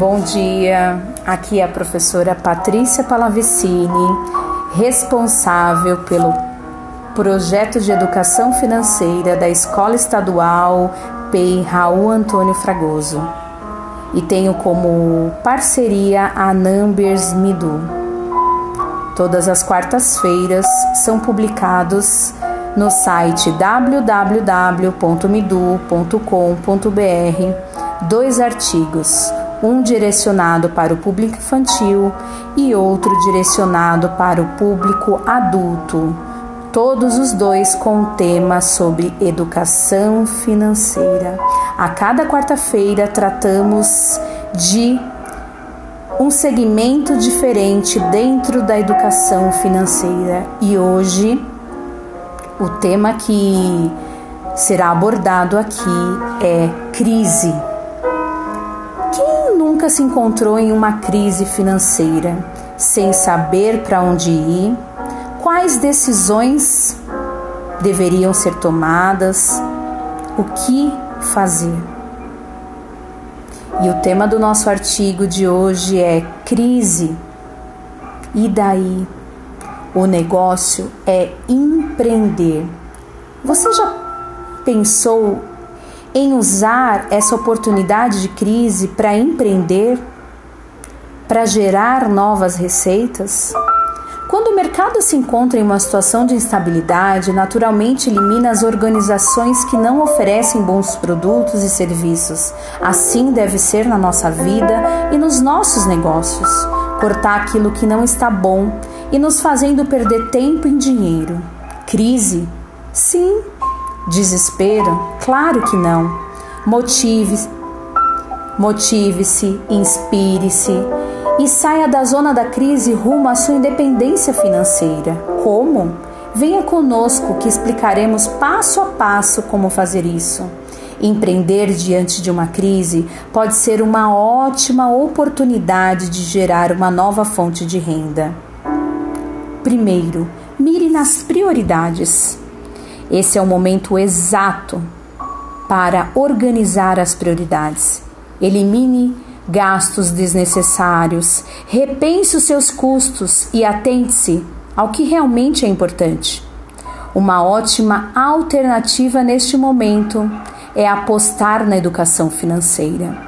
Bom dia, aqui é a professora Patrícia Palavicini, responsável pelo projeto de educação financeira da Escola Estadual PEI Raul Antônio Fragoso. E tenho como parceria a Numbers Midu. Todas as quartas-feiras são publicados no site www.midu.com.br dois artigos, um direcionado para o público infantil e outro direcionado para o público adulto, todos os dois com tema sobre educação financeira. A cada quarta-feira tratamos de um segmento diferente dentro da educação financeira e hoje o tema que será abordado aqui é crise. Nunca se encontrou em uma crise financeira sem saber para onde ir? Quais decisões deveriam ser tomadas? O que fazer? E o tema do nosso artigo de hoje é crise. E daí? O negócio é empreender. Você já pensou em usar essa oportunidade de crise para empreender, para gerar novas receitas? Quando o mercado se encontra em uma situação de instabilidade, naturalmente elimina as organizações que não oferecem bons produtos e serviços. Assim deve ser na nossa vida e nos nossos negócios. Cortar aquilo que não está bom e nos fazendo perder tempo e dinheiro. Crise? Sim. Desespero? Claro que não. Motive-se, motive-se, inspire-se e saia da zona da crise rumo à sua independência financeira. Como? Venha conosco que explicaremos passo a passo como fazer isso. Empreender diante de uma crise pode ser uma ótima oportunidade de gerar uma nova fonte de renda. Primeiro, mire nas prioridades. Esse é o momento exato para organizar as prioridades. Elimine gastos desnecessários, repense os seus custos e atente-se ao que realmente é importante. Uma ótima alternativa neste momento é apostar na educação financeira,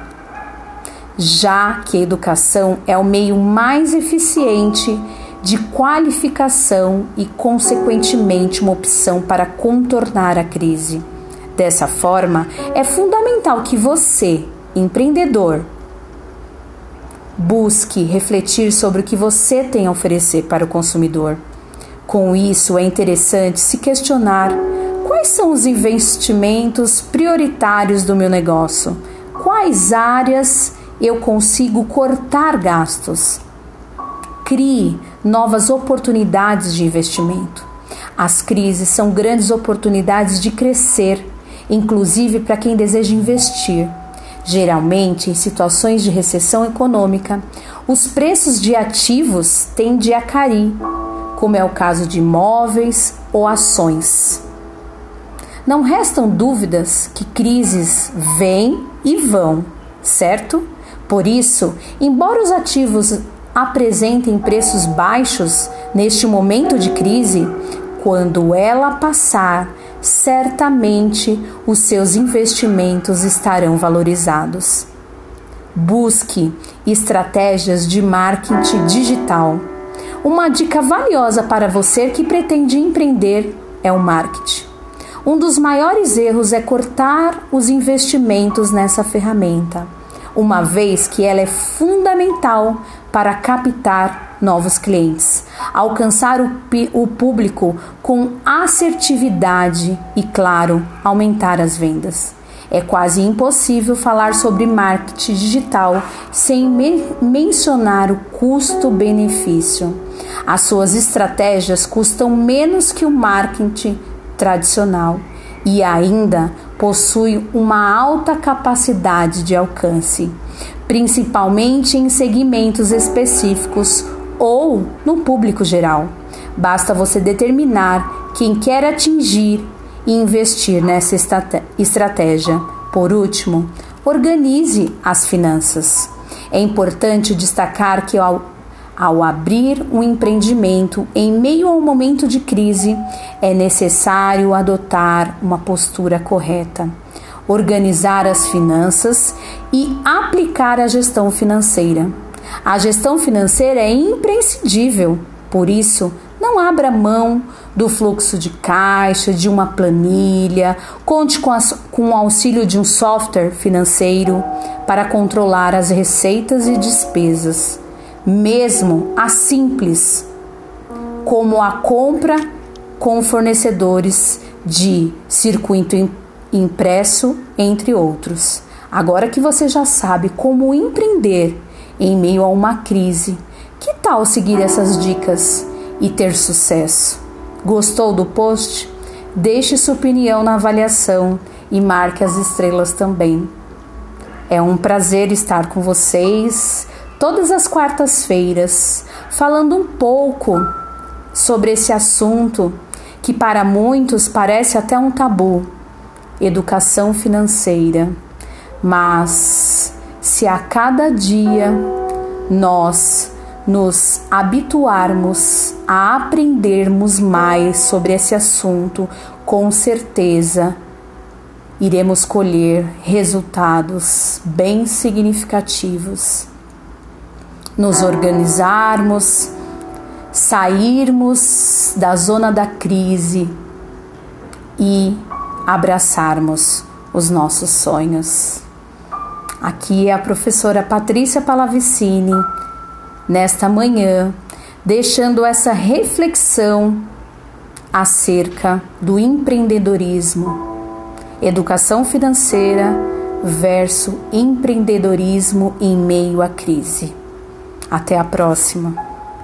já que a educação é o meio mais eficiente de qualificação e, consequentemente, uma opção para contornar a crise. Dessa forma, é fundamental que você, empreendedor, busque refletir sobre o que você tem a oferecer para o consumidor. Com isso, é interessante se questionar quais são os investimentos prioritários do meu negócio, quais áreas eu consigo cortar gastos. Crie novas oportunidades de investimento. As crises são grandes oportunidades de crescer, inclusive para quem deseja investir. Geralmente, em situações de recessão econômica, os preços de ativos tendem a cair, como é o caso de imóveis ou ações. Não restam dúvidas que crises vêm e vão, certo? Por isso, embora os ativos apresentem preços baixos neste momento de crise, quando ela passar, certamente os seus investimentos estarão valorizados. Busque estratégias de marketing digital. Uma dica valiosa para você que pretende empreender é o marketing. Um dos maiores erros é cortar os investimentos nessa ferramenta, uma vez que ela é fundamental para captar novos clientes, alcançar o, o público com assertividade e, claro, aumentar as vendas. É quase impossível falar sobre marketing digital sem me mencionar o custo-benefício. As suas estratégias custam menos que o marketing tradicional e ainda possui uma alta capacidade de alcance principalmente em segmentos específicos ou no público geral. Basta você determinar quem quer atingir e investir nessa estratégia. Por último, organize as finanças. É importante destacar que ao abrir um empreendimento em meio a um momento de crise, é necessário adotar uma postura correta, organizar as finanças e aplicar a gestão financeira. A gestão financeira é imprescindível, por isso, não abra mão do fluxo de caixa, de uma planilha, conte com, as, com o auxílio de um software financeiro para controlar as receitas e despesas, mesmo as simples, como a compra com fornecedores de circuito impresso, entre outros. Agora que você já sabe como empreender em meio a uma crise, que tal seguir essas dicas? e ter sucesso. Gostou do post? Deixe sua opinião na avaliação e marque as estrelas também. É um prazer estar com vocês todas as quartas-feiras, falando um pouco sobre esse assunto que para muitos parece até um tabu educação financeira. Mas se a cada dia nós nos habituarmos a aprendermos mais sobre esse assunto, com certeza iremos colher resultados bem significativos. Nos organizarmos, sairmos da zona da crise e abraçarmos os nossos sonhos. Aqui é a professora Patrícia Palavicini nesta manhã, deixando essa reflexão acerca do empreendedorismo, educação financeira versus empreendedorismo em meio à crise. Até a próxima!